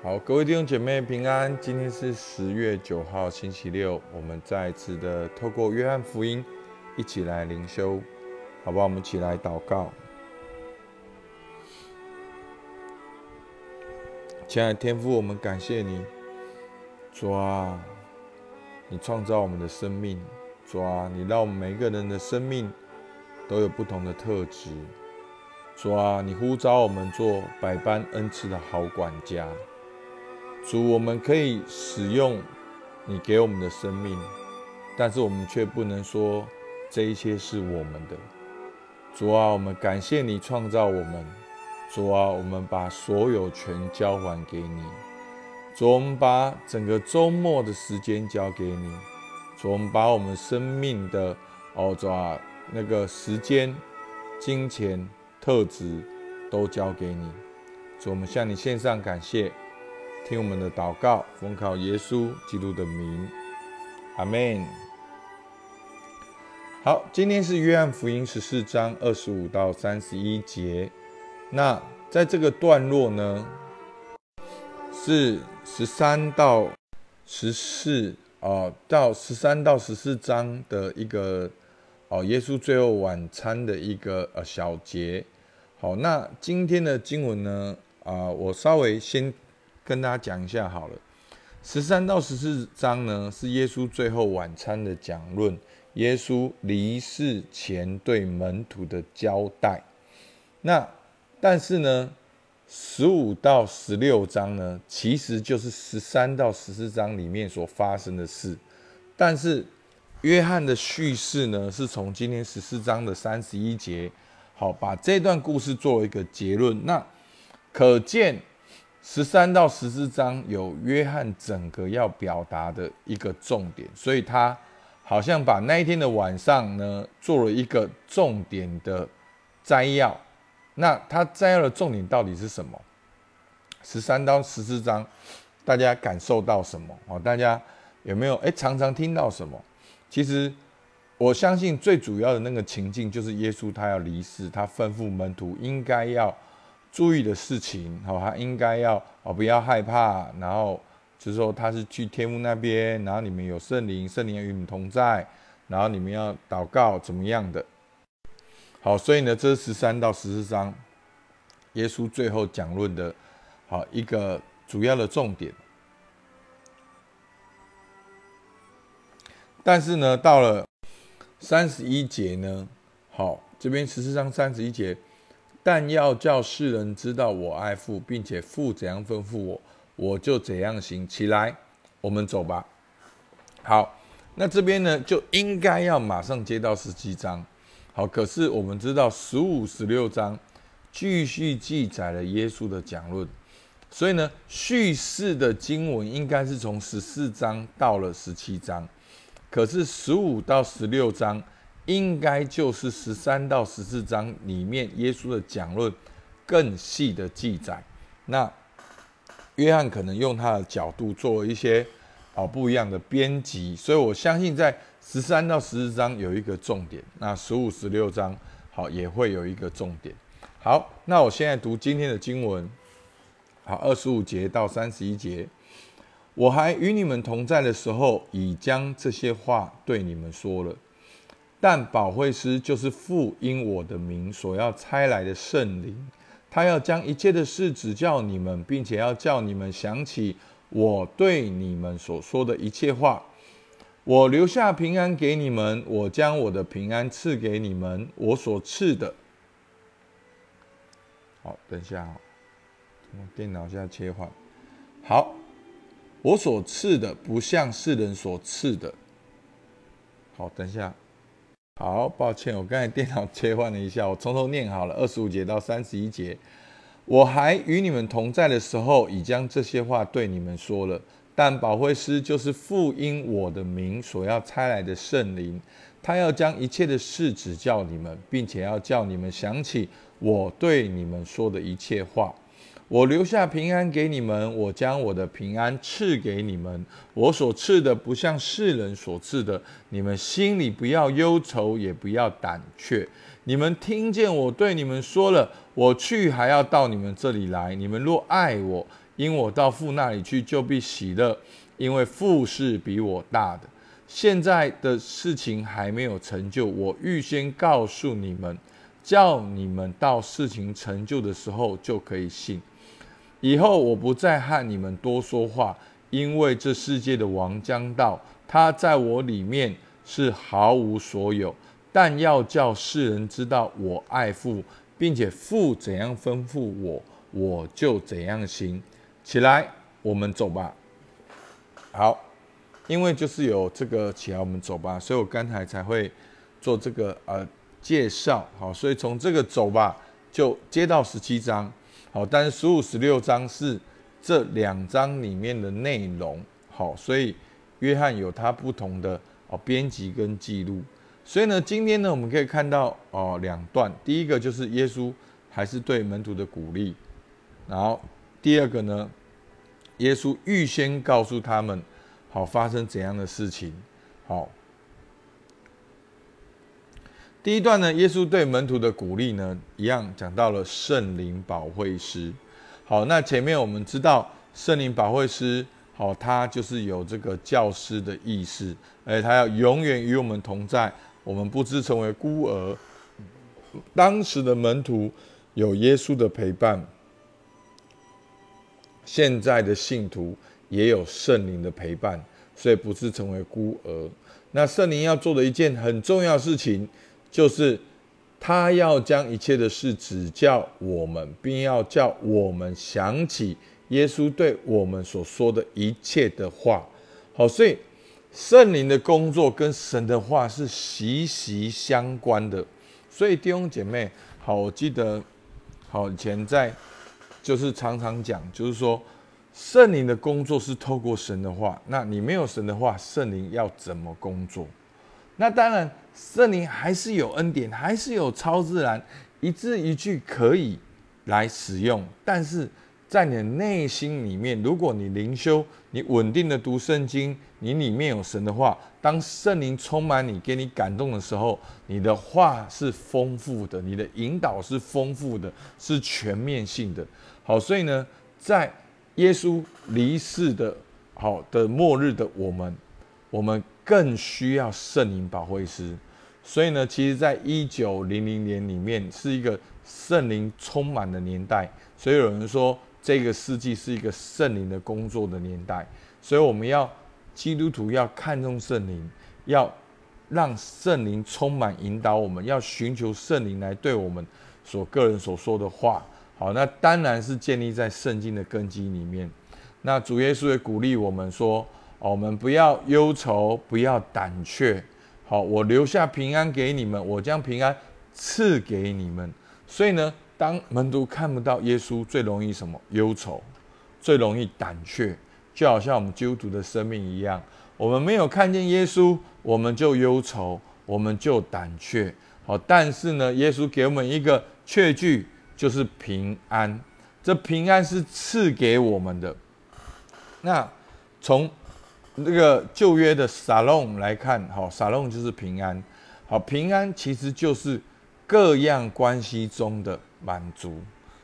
好，各位弟兄姐妹平安。今天是十月九号，星期六。我们再次的透过约翰福音一起来灵修，好不好？我们一起来祷告。亲爱的天父，我们感谢你，主啊，你创造我们的生命，主啊，你让我们每一个人的生命都有不同的特质，主啊，你呼召我们做百般恩赐的好管家。主，我们可以使用你给我们的生命，但是我们却不能说这一切是我们的。主啊，我们感谢你创造我们。主啊，我们把所有权交还给你。主，我们把整个周末的时间交给你。主，我们把我们生命的哦，主啊，那个时间、金钱、特质都交给你。主，我们向你献上感谢。听我们的祷告，奉靠耶稣基督的名，阿门。好，今天是约翰福音十四章二十五到三十一节。那在这个段落呢，是十三到十四哦，到十三到十四章的一个哦，耶稣最后晚餐的一个呃小节。好，那今天的经文呢啊，我稍微先。跟大家讲一下好了，十三到十四章呢是耶稣最后晚餐的讲论，耶稣离世前对门徒的交代。那但是呢，十五到十六章呢，其实就是十三到十四章里面所发生的事。但是约翰的叙事呢，是从今天十四章的三十一节，好把这段故事作为一个结论。那可见。十三到十四章有约翰整个要表达的一个重点，所以他好像把那一天的晚上呢做了一个重点的摘要。那他摘要的重点到底是什么？十三到十四章，大家感受到什么？哦，大家有没有诶常常听到什么？其实我相信最主要的那个情境就是耶稣他要离世，他吩咐门徒应该要。注意的事情，好，他应该要哦，不要害怕，然后就是说他是去天父那边，然后你们有圣灵，圣灵与你们同在，然后你们要祷告怎么样的？好，所以呢，这十三到十四章，耶稣最后讲论的，好一个主要的重点。但是呢，到了三十一节呢，好，这边十四章三十一节。但要叫世人知道我爱父，并且父怎样吩咐我，我就怎样行。起来，我们走吧。好，那这边呢就应该要马上接到十七章。好，可是我们知道十五、十六章继续记载了耶稣的讲论，所以呢，叙事的经文应该是从十四章到了十七章，可是十五到十六章。应该就是十三到十四章里面耶稣的讲论更细的记载。那约翰可能用他的角度做一些啊不一样的编辑，所以我相信在十三到十四章有一个重点，那十五、十六章好也会有一个重点。好，那我现在读今天的经文，好，二十五节到三十一节，我还与你们同在的时候，已将这些话对你们说了。但保惠师就是父因我的名所要差来的圣灵，他要将一切的事指教你们，并且要叫你们想起我对你们所说的一切话。我留下平安给你们，我将我的平安赐给你们，我所赐的。好，等一下啊，电脑现在切换。好，我所赐的不像世人所赐的。好，等一下。好，抱歉，我刚才电脑切换了一下，我从头念好了，二十五节到三十一节。我还与你们同在的时候，已将这些话对你们说了。但保惠师就是父因我的名所要差来的圣灵，他要将一切的事指教你们，并且要叫你们想起我对你们说的一切话。我留下平安给你们，我将我的平安赐给你们。我所赐的不像世人所赐的，你们心里不要忧愁，也不要胆怯。你们听见我对你们说了，我去还要到你们这里来。你们若爱我，因我到父那里去，就必喜乐，因为父是比我大的。现在的事情还没有成就，我预先告诉你们，叫你们到事情成就的时候就可以信。以后我不再和你们多说话，因为这世界的王将到，他在我里面是毫无所有。但要叫世人知道我爱父，并且父怎样吩咐我，我就怎样行。起来，我们走吧。好，因为就是有这个起来，我们走吧，所以我刚才才会做这个呃介绍。好，所以从这个走吧，就接到十七章。好，但是十五、十六章是这两章里面的内容。好，所以约翰有他不同的哦编辑跟记录。所以呢，今天呢，我们可以看到哦两段。第一个就是耶稣还是对门徒的鼓励，然后第二个呢。耶稣预先告诉他们，好发生怎样的事情。好，第一段呢，耶稣对门徒的鼓励呢，一样讲到了圣灵保惠师。好，那前面我们知道圣灵保惠师，好，他就是有这个教师的意思，哎，他要永远与我们同在，我们不知成为孤儿。当时的门徒有耶稣的陪伴。现在的信徒也有圣灵的陪伴，所以不是成为孤儿。那圣灵要做的一件很重要的事情，就是他要将一切的事指教我们，并要叫我们想起耶稣对我们所说的一切的话。好，所以圣灵的工作跟神的话是息息相关的。所以弟兄姐妹，好，我记得好以前在。就是常常讲，就是说，圣灵的工作是透过神的话。那你没有神的话，圣灵要怎么工作？那当然，圣灵还是有恩典，还是有超自然，一字一句可以来使用。但是在你的内心里面，如果你灵修，你稳定的读圣经，你里面有神的话，当圣灵充满你，给你感动的时候，你的话是丰富的，你的引导是丰富的，是全面性的。好，所以呢，在耶稣离世的好的末日的我们，我们更需要圣灵保惠师。所以呢，其实，在一九零零年里面是一个圣灵充满的年代。所以有人说，这个世纪是一个圣灵的工作的年代。所以我们要基督徒要看重圣灵，要让圣灵充满引导我们，要寻求圣灵来对我们所个人所说的话。好，那当然是建立在圣经的根基里面。那主耶稣也鼓励我们说：“哦，我们不要忧愁，不要胆怯。好，我留下平安给你们，我将平安赐给你们。”所以呢，当门徒看不到耶稣，最容易什么？忧愁，最容易胆怯，就好像我们基督徒的生命一样。我们没有看见耶稣，我们就忧愁，我们就胆怯。好，但是呢，耶稣给我们一个确据。就是平安，这平安是赐给我们的。那从那个旧约的撒龙来看，好，撒龙就是平安。好，平安其实就是各样关系中的满足，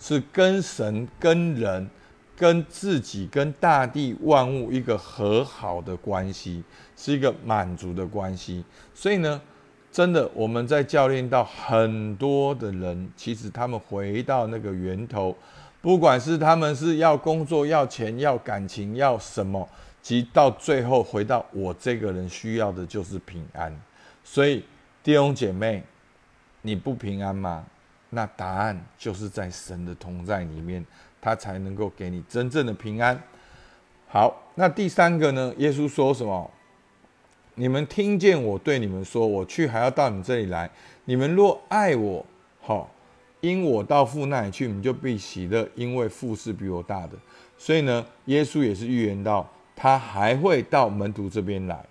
是跟神、跟人、跟自己、跟大地万物一个和好的关系，是一个满足的关系。所以呢。真的，我们在教练到很多的人，其实他们回到那个源头，不管是他们是要工作、要钱、要感情、要什么，其实到最后回到我这个人需要的就是平安。所以弟兄姐妹，你不平安吗？那答案就是在神的同在里面，他才能够给你真正的平安。好，那第三个呢？耶稣说什么？你们听见我对你们说，我去还要到你这里来。你们若爱我，好，因我到父那里去，你们就必喜乐，因为父是比我大的。所以呢，耶稣也是预言到，他还会到门徒这边来。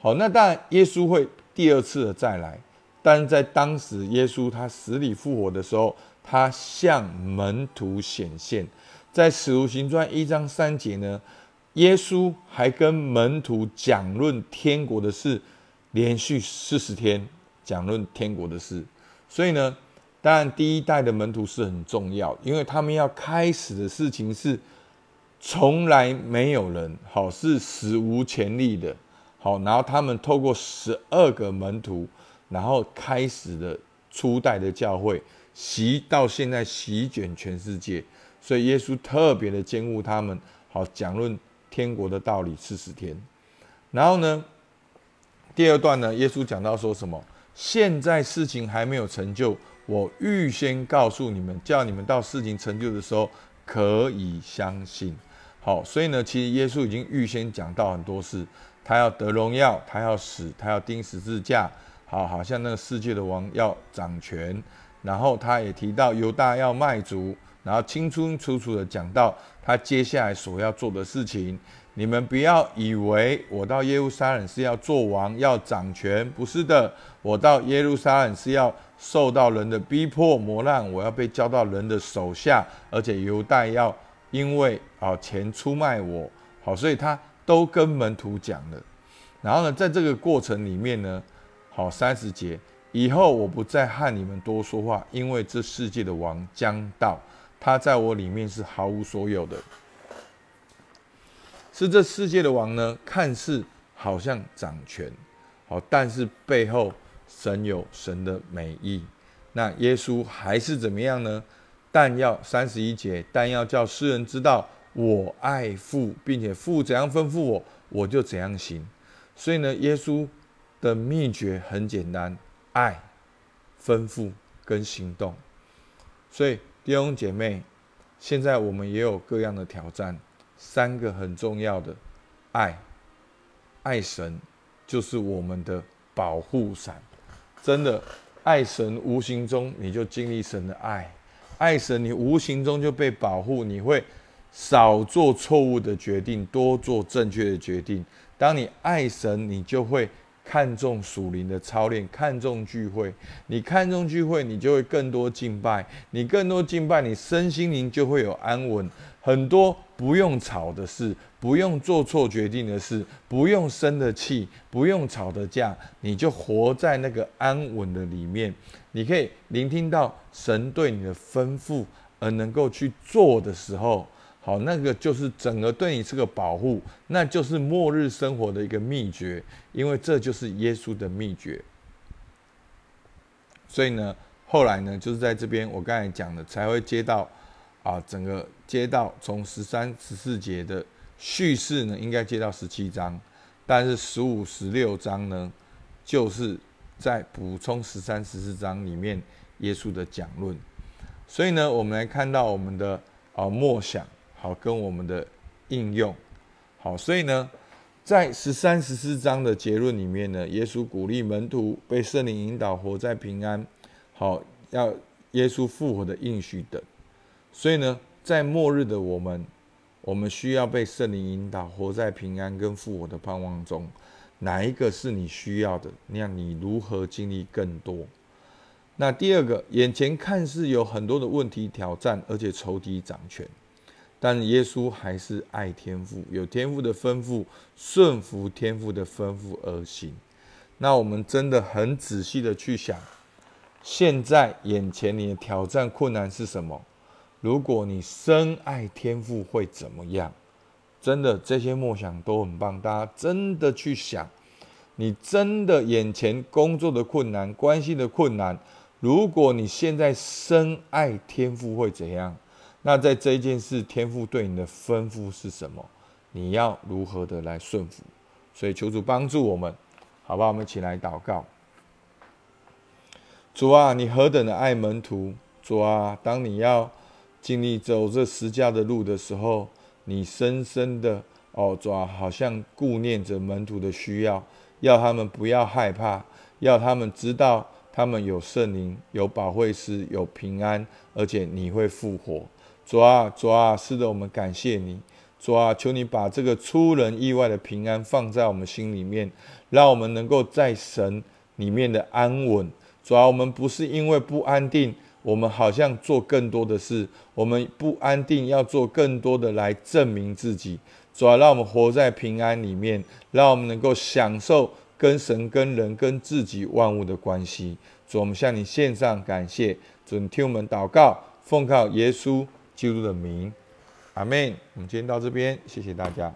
好，那当然，耶稣会第二次的再来，但是在当时，耶稣他死里复活的时候，他向门徒显现，在使徒行传一章三节呢。耶稣还跟门徒讲论天国的事，连续四十天讲论天国的事。所以呢，当然第一代的门徒是很重要，因为他们要开始的事情是从来没有人好是史无前例的，好，然后他们透过十二个门徒，然后开始了初代的教会，席到现在席卷全世界，所以耶稣特别的监护他们，好讲论天国的道理四十天，然后呢，第二段呢，耶稣讲到说什么？现在事情还没有成就，我预先告诉你们，叫你们到事情成就的时候可以相信。好，所以呢，其实耶稣已经预先讲到很多事，他要得荣耀，他要死，他要钉十字架，好，好像那个世界的王要掌权。然后他也提到犹大要卖主，然后清清楚楚的讲到他接下来所要做的事情。你们不要以为我到耶路撒冷是要做王、要掌权，不是的，我到耶路撒冷是要受到人的逼迫磨难，我要被交到人的手下，而且犹大要。因为好钱出卖我，好，所以他都跟门徒讲了。然后呢，在这个过程里面呢，好三十节以后，我不再和你们多说话，因为这世界的王将到，他在我里面是毫无所有的。是这世界的王呢，看似好像掌权，好，但是背后神有神的美意。那耶稣还是怎么样呢？但要三十一节，但要叫世人知道我爱父，并且父怎样吩咐我，我就怎样行。所以呢，耶稣的秘诀很简单：爱、吩咐跟行动。所以弟兄姐妹，现在我们也有各样的挑战，三个很重要的：爱、爱神，就是我们的保护伞。真的，爱神，无形中你就经历神的爱。爱神，你无形中就被保护，你会少做错误的决定，多做正确的决定。当你爱神，你就会看重属灵的操练，看重聚会。你看重聚会，你就会更多敬拜。你更多敬拜，你身心灵就会有安稳。很多不用吵的事，不用做错决定的事，不用生的气，不用吵的架，你就活在那个安稳的里面。你可以聆听到神对你的吩咐，而能够去做的时候，好，那个就是整个对你是个保护，那就是末日生活的一个秘诀，因为这就是耶稣的秘诀。所以呢，后来呢，就是在这边我刚才讲的，才会接到。啊，整个接到从十三、十四节的叙事呢，应该接到十七章，但是十五、十六章呢，就是在补充十三、十四章里面耶稣的讲论。所以呢，我们来看到我们的啊默想，好跟我们的应用，好，所以呢，在十三、十四章的结论里面呢，耶稣鼓励门徒被圣灵引导，活在平安，好，要耶稣复活的应许等。所以呢，在末日的我们，我们需要被圣灵引导，活在平安跟复活的盼望中。哪一个是你需要的？那你如何经历更多？那第二个，眼前看似有很多的问题挑战，而且仇敌掌权，但耶稣还是爱天父，有天父的吩咐，顺服天父的吩咐而行。那我们真的很仔细的去想，现在眼前你的挑战困难是什么？如果你深爱天赋会怎么样？真的，这些梦想都很棒。大家真的去想，你真的眼前工作的困难、关系的困难，如果你现在深爱天赋会怎样？那在这一件事，天赋对你的吩咐是什么？你要如何的来顺服？所以求主帮助我们，好吧？我们一起来祷告。主啊，你何等的爱门徒！主啊，当你要。经历走这十架的路的时候，你深深的哦，主啊好像顾念着门徒的需要，要他们不要害怕，要他们知道他们有圣灵、有保惠师、有平安，而且你会复活。主啊，主啊，是的，我们感谢你。主啊，求你把这个出人意外的平安放在我们心里面，让我们能够在神里面的安稳。主啊，我们不是因为不安定。我们好像做更多的事，我们不安定，要做更多的来证明自己，主要让我们活在平安里面，让我们能够享受跟神、跟人、跟自己万物的关系。主，我们向你献上感谢，主，听我们祷告，奉靠耶稣记录的名，阿妹，我们今天到这边，谢谢大家。